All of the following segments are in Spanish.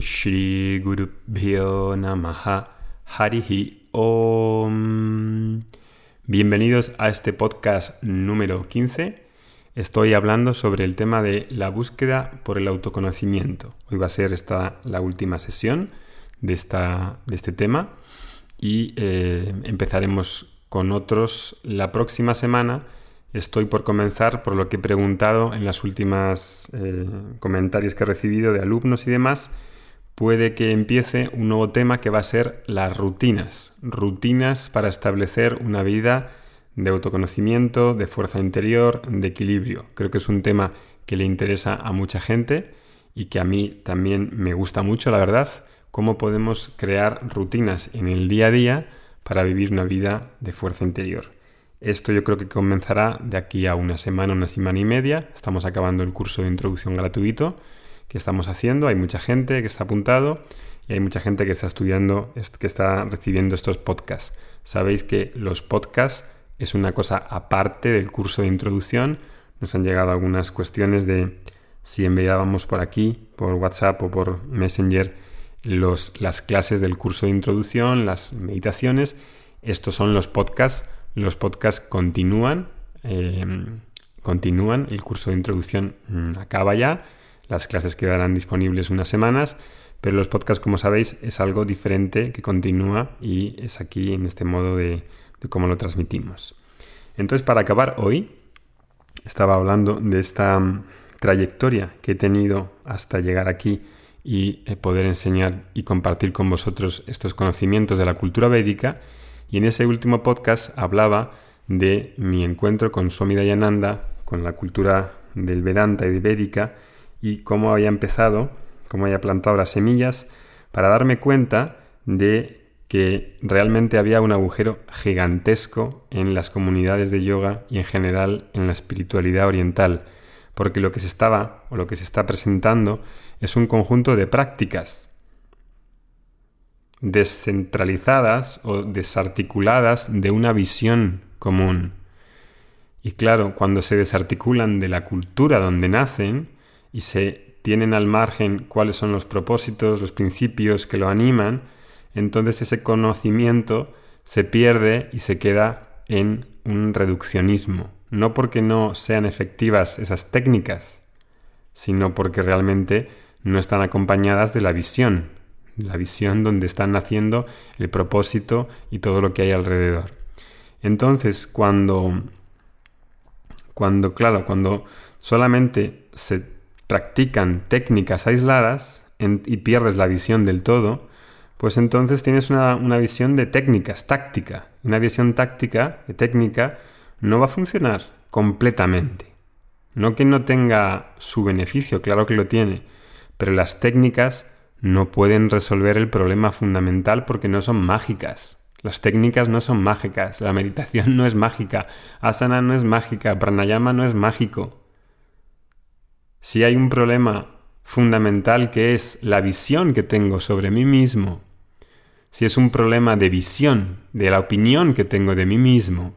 Shri Gurubhyo Namaha Harihi Om. Bienvenidos a este podcast número 15. Estoy hablando sobre el tema de la búsqueda por el autoconocimiento. Hoy va a ser esta la última sesión de, esta, de este tema y eh, empezaremos con otros la próxima semana Estoy por comenzar por lo que he preguntado en las últimas eh, comentarios que he recibido de alumnos y demás. Puede que empiece un nuevo tema que va a ser las rutinas. Rutinas para establecer una vida de autoconocimiento, de fuerza interior, de equilibrio. Creo que es un tema que le interesa a mucha gente y que a mí también me gusta mucho, la verdad. Cómo podemos crear rutinas en el día a día para vivir una vida de fuerza interior. Esto yo creo que comenzará de aquí a una semana, una semana y media. Estamos acabando el curso de introducción gratuito que estamos haciendo. Hay mucha gente que está apuntado y hay mucha gente que está estudiando, que está recibiendo estos podcasts. Sabéis que los podcasts es una cosa aparte del curso de introducción. Nos han llegado algunas cuestiones de si enviábamos por aquí, por WhatsApp o por Messenger, los, las clases del curso de introducción, las meditaciones. Estos son los podcasts los podcasts continúan, eh, continúan, el curso de introducción mm, acaba ya, las clases quedarán disponibles unas semanas, pero los podcasts, como sabéis, es algo diferente que continúa y es aquí en este modo de, cómo lo transmitimos. Entonces, para acabar hoy, estaba hablando de esta mm, trayectoria que he tenido hasta llegar aquí y eh, poder enseñar y compartir con vosotros estos conocimientos de la cultura védica y en ese último podcast hablaba de mi encuentro con Swami Dayananda, con la cultura del Vedanta y de Védica, y cómo había empezado, cómo había plantado las semillas, para darme cuenta de que realmente había un agujero gigantesco en las comunidades de yoga y en general en la espiritualidad oriental, porque lo que se estaba o lo que se está presentando es un conjunto de prácticas descentralizadas o desarticuladas de una visión común. Y claro, cuando se desarticulan de la cultura donde nacen y se tienen al margen cuáles son los propósitos, los principios que lo animan, entonces ese conocimiento se pierde y se queda en un reduccionismo. No porque no sean efectivas esas técnicas, sino porque realmente no están acompañadas de la visión, la visión donde están naciendo el propósito y todo lo que hay alrededor. Entonces, cuando, cuando, claro, cuando solamente se practican técnicas aisladas y pierdes la visión del todo, pues entonces tienes una, una visión de técnicas, táctica. Una visión táctica, de técnica, no va a funcionar completamente. No que no tenga su beneficio, claro que lo tiene, pero las técnicas no pueden resolver el problema fundamental porque no son mágicas. Las técnicas no son mágicas, la meditación no es mágica, asana no es mágica, pranayama no es mágico. Si hay un problema fundamental que es la visión que tengo sobre mí mismo, si es un problema de visión, de la opinión que tengo de mí mismo,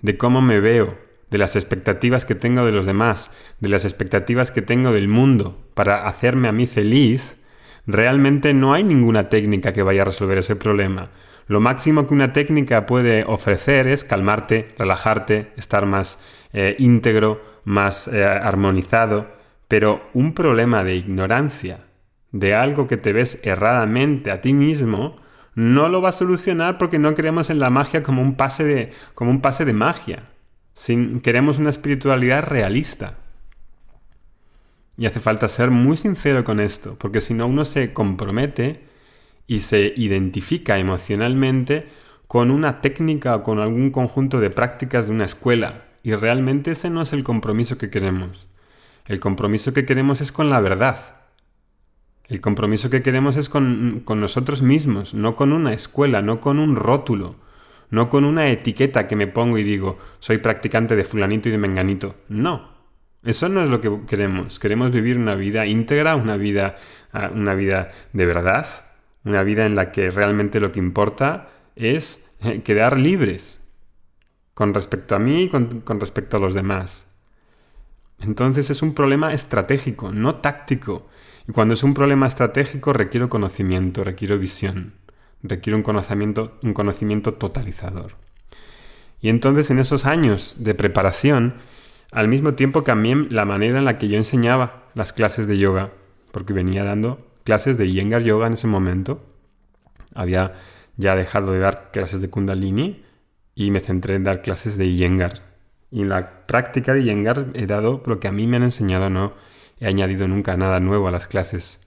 de cómo me veo, de las expectativas que tengo de los demás, de las expectativas que tengo del mundo para hacerme a mí feliz, realmente no hay ninguna técnica que vaya a resolver ese problema. Lo máximo que una técnica puede ofrecer es calmarte, relajarte, estar más eh, íntegro, más eh, armonizado, pero un problema de ignorancia, de algo que te ves erradamente a ti mismo, no lo va a solucionar porque no creemos en la magia como un pase de, como un pase de magia queremos una espiritualidad realista. Y hace falta ser muy sincero con esto, porque si no uno se compromete y se identifica emocionalmente con una técnica o con algún conjunto de prácticas de una escuela. Y realmente ese no es el compromiso que queremos. El compromiso que queremos es con la verdad. El compromiso que queremos es con, con nosotros mismos, no con una escuela, no con un rótulo, no con una etiqueta que me pongo y digo, soy practicante de fulanito y de menganito. No, eso no es lo que queremos. Queremos vivir una vida íntegra, una vida, ah, una vida de verdad, una vida en la que realmente lo que importa es eh, quedar libres con respecto a mí y con, respecto a los demás. Entonces es un problema estratégico, no táctico. Y cuando es un problema estratégico requiero conocimiento, requiero visión, requiero un conocimiento, un conocimiento totalizador. Y entonces en esos años de preparación, al mismo tiempo cambié la manera en la que yo enseñaba las clases de yoga, porque venía dando clases de Iyengar Yoga en ese momento. Había ya dejado de dar clases de Kundalini y me centré en dar clases de Iyengar. Y en la práctica de Iyengar he dado lo que a mí me han enseñado, no he añadido nunca nada nuevo a las clases.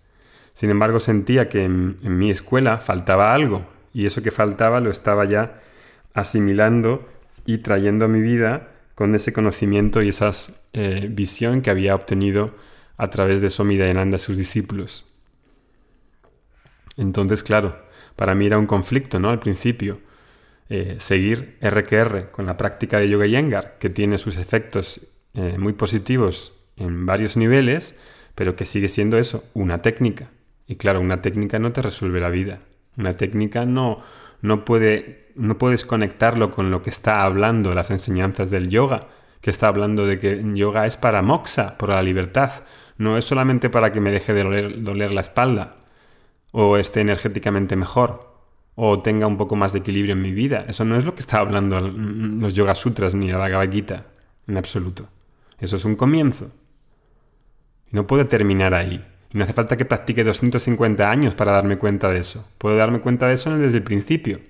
Sin embargo, sentía que en, mi escuela faltaba algo y eso que faltaba lo estaba ya asimilando y trayendo a mi vida con ese conocimiento y esa eh, visión que había obtenido a través de Swami Dayananda y sus discípulos. Entonces, claro, para mí era un conflicto, ¿no? Al principio, eh, seguir RQR con la práctica de Yoga Yengar, que tiene sus efectos eh, muy positivos en varios niveles, pero que sigue siendo eso, una técnica. Y claro, una técnica no te resuelve la vida. Una técnica no, no, puede, no puedes conectarlo con lo que está hablando las enseñanzas del yoga, que está hablando de que yoga es para moksha, por la libertad. No es solamente para que me deje de doler la espalda o esté energéticamente mejor o tenga un poco más de equilibrio en mi vida. Eso no es lo que está hablando los Yoga Sutras ni la Bhagavad Gita, en absoluto. Eso es un comienzo. Y no puede terminar ahí. Y no hace falta que practique 250 años para darme cuenta de eso. Puedo darme cuenta de eso desde el principio,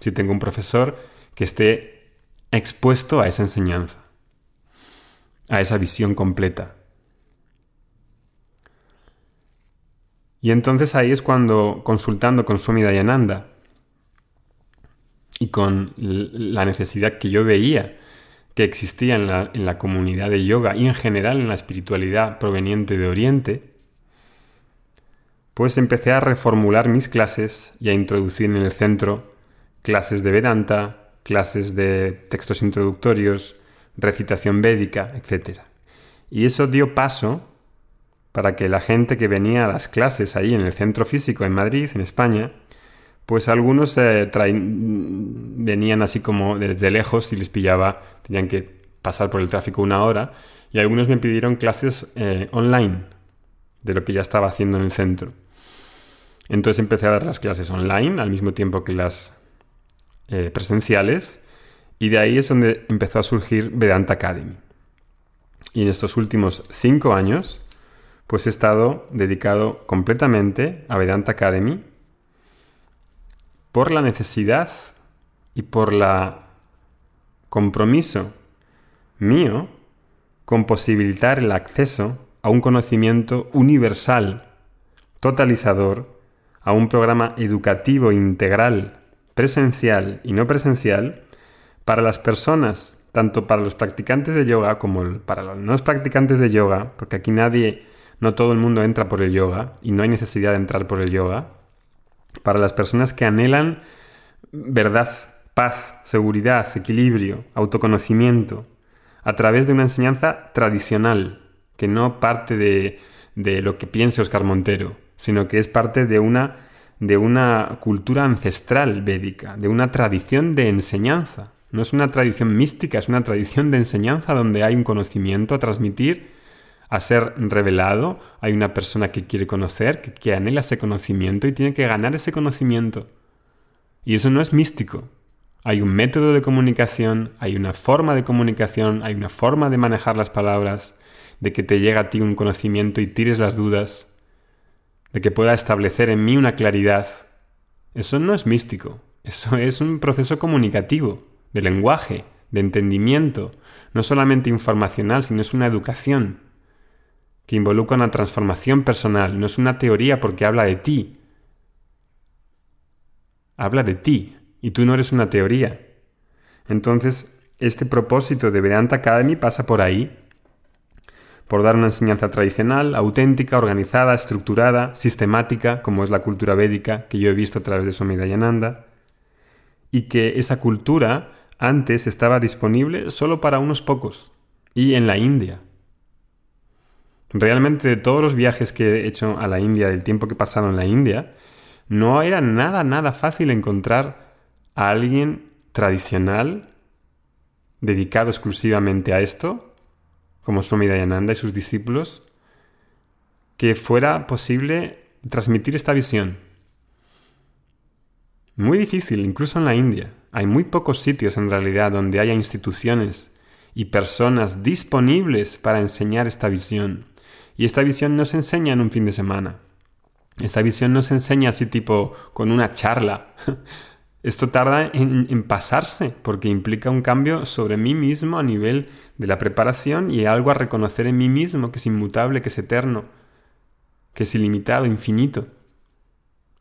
si tengo un profesor que esté expuesto a esa enseñanza, a esa visión completa. Y entonces ahí es cuando, consultando con Swami Dayananda y con la necesidad que yo veía que existía en la, en la comunidad de yoga y en general en la espiritualidad proveniente de Oriente, pues empecé a reformular mis clases y a introducir en el centro clases de Vedanta, clases de textos introductorios, recitación védica, etc. Y eso dio paso para que la gente que venía a las clases ahí en el centro físico en Madrid, en España, pues algunos eh, venían así como desde lejos y les pillaba, tenían que pasar por el tráfico una hora, y algunos me pidieron clases eh, online de lo que ya estaba haciendo en el centro. Entonces empecé a dar las clases online al mismo tiempo que las eh, presenciales, y de ahí es donde empezó a surgir Vedanta Academy. Y en estos últimos cinco años, pues he estado dedicado completamente a Vedanta Academy por la necesidad y por la compromiso mío con posibilitar el acceso a un conocimiento universal, totalizador, a un programa educativo integral, presencial y no presencial, para las personas, tanto para los practicantes de yoga como para los no practicantes de yoga, porque aquí nadie no todo el mundo entra por el yoga y no hay necesidad de entrar por el yoga. Para las personas que anhelan verdad, paz, seguridad, equilibrio, autoconocimiento, a través de una enseñanza tradicional, que no parte de, de lo que piense Oscar Montero, sino que es parte de una, de una cultura ancestral védica, de una tradición de enseñanza. No es una tradición mística, es una tradición de enseñanza donde hay un conocimiento a transmitir a ser revelado, hay una persona que quiere conocer, que, anhela ese conocimiento y tiene que ganar ese conocimiento. Y eso no es místico. Hay un método de comunicación, hay una forma de comunicación, hay una forma de manejar las palabras, de que te llegue a ti un conocimiento y tires las dudas, de que pueda establecer en mí una claridad. Eso no es místico, eso es un proceso comunicativo, de lenguaje, de entendimiento, no solamente informacional, sino es una educación que involucra una transformación personal, no es una teoría porque habla de ti. Habla de ti y tú no eres una teoría. Entonces, este propósito de Vedanta Academy pasa por ahí, por dar una enseñanza tradicional, auténtica, organizada, estructurada, sistemática, como es la cultura védica que yo he visto a través de Swami Dayananda, y que esa cultura antes estaba disponible solo para unos pocos, y en la India. Realmente de todos los viajes que he hecho a la India, del tiempo que he pasado en la India, no era nada, nada fácil encontrar a alguien tradicional dedicado exclusivamente a esto, como Swami Dayananda y sus discípulos, que fuera posible transmitir esta visión. Muy difícil, incluso en la India. Hay muy pocos sitios en realidad donde haya instituciones y personas disponibles para enseñar esta visión. Y esta visión no se enseña en un fin de semana. Esta visión no se enseña así tipo con una charla. Esto tarda en, pasarse porque implica un cambio sobre mí mismo a nivel de la preparación y algo a reconocer en mí mismo que es inmutable, que es eterno, que es ilimitado, infinito.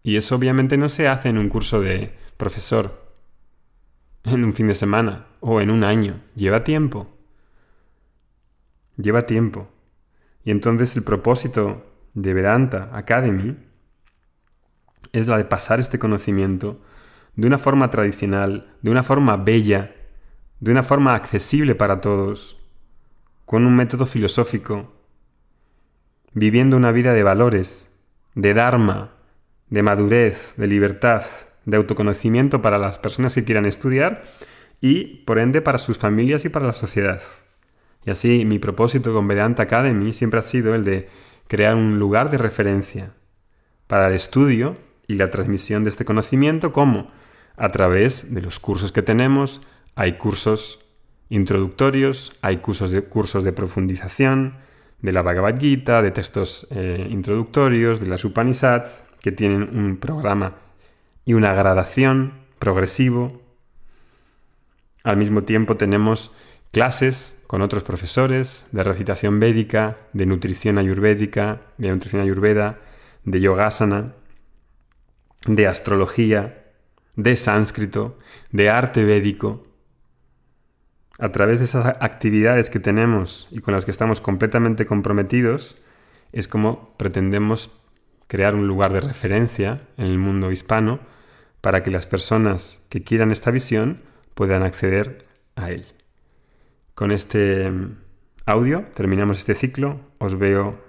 Y eso obviamente no se hace en un curso de profesor, en un fin de semana o en un año. Lleva tiempo. Lleva tiempo. Y entonces el propósito de Vedanta Academy es la de pasar este conocimiento de una forma tradicional, de una forma bella, de una forma accesible para todos, con un método filosófico, viviendo una vida de valores, de dharma, de madurez, de libertad, de autoconocimiento para las personas que quieran estudiar y, por ende, para sus familias y para la sociedad. Y así mi propósito con Vedanta Academy siempre ha sido el de crear un lugar de referencia para el estudio y la transmisión de este conocimiento como a través de los cursos que tenemos. Hay cursos introductorios, hay cursos de, cursos de profundización de la Bhagavad Gita, de textos eh, introductorios, de las Upanishads, que tienen un programa y una gradación progresivo. Al mismo tiempo tenemos clases con otros profesores de recitación védica, de nutrición ayurvédica, de nutrición ayurveda, de yogasana, de astrología, de sánscrito, de arte védico. A través de esas actividades que tenemos y con las que estamos completamente comprometidos, es como pretendemos crear un lugar de referencia en el mundo hispano para que las personas que quieran esta visión puedan acceder a él. Con este mm, audio terminamos este ciclo. Os veo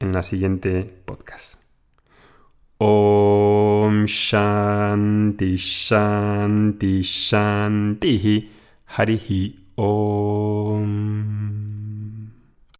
en la siguiente podcast. Om Shanti Shanti Shanti Harihi Om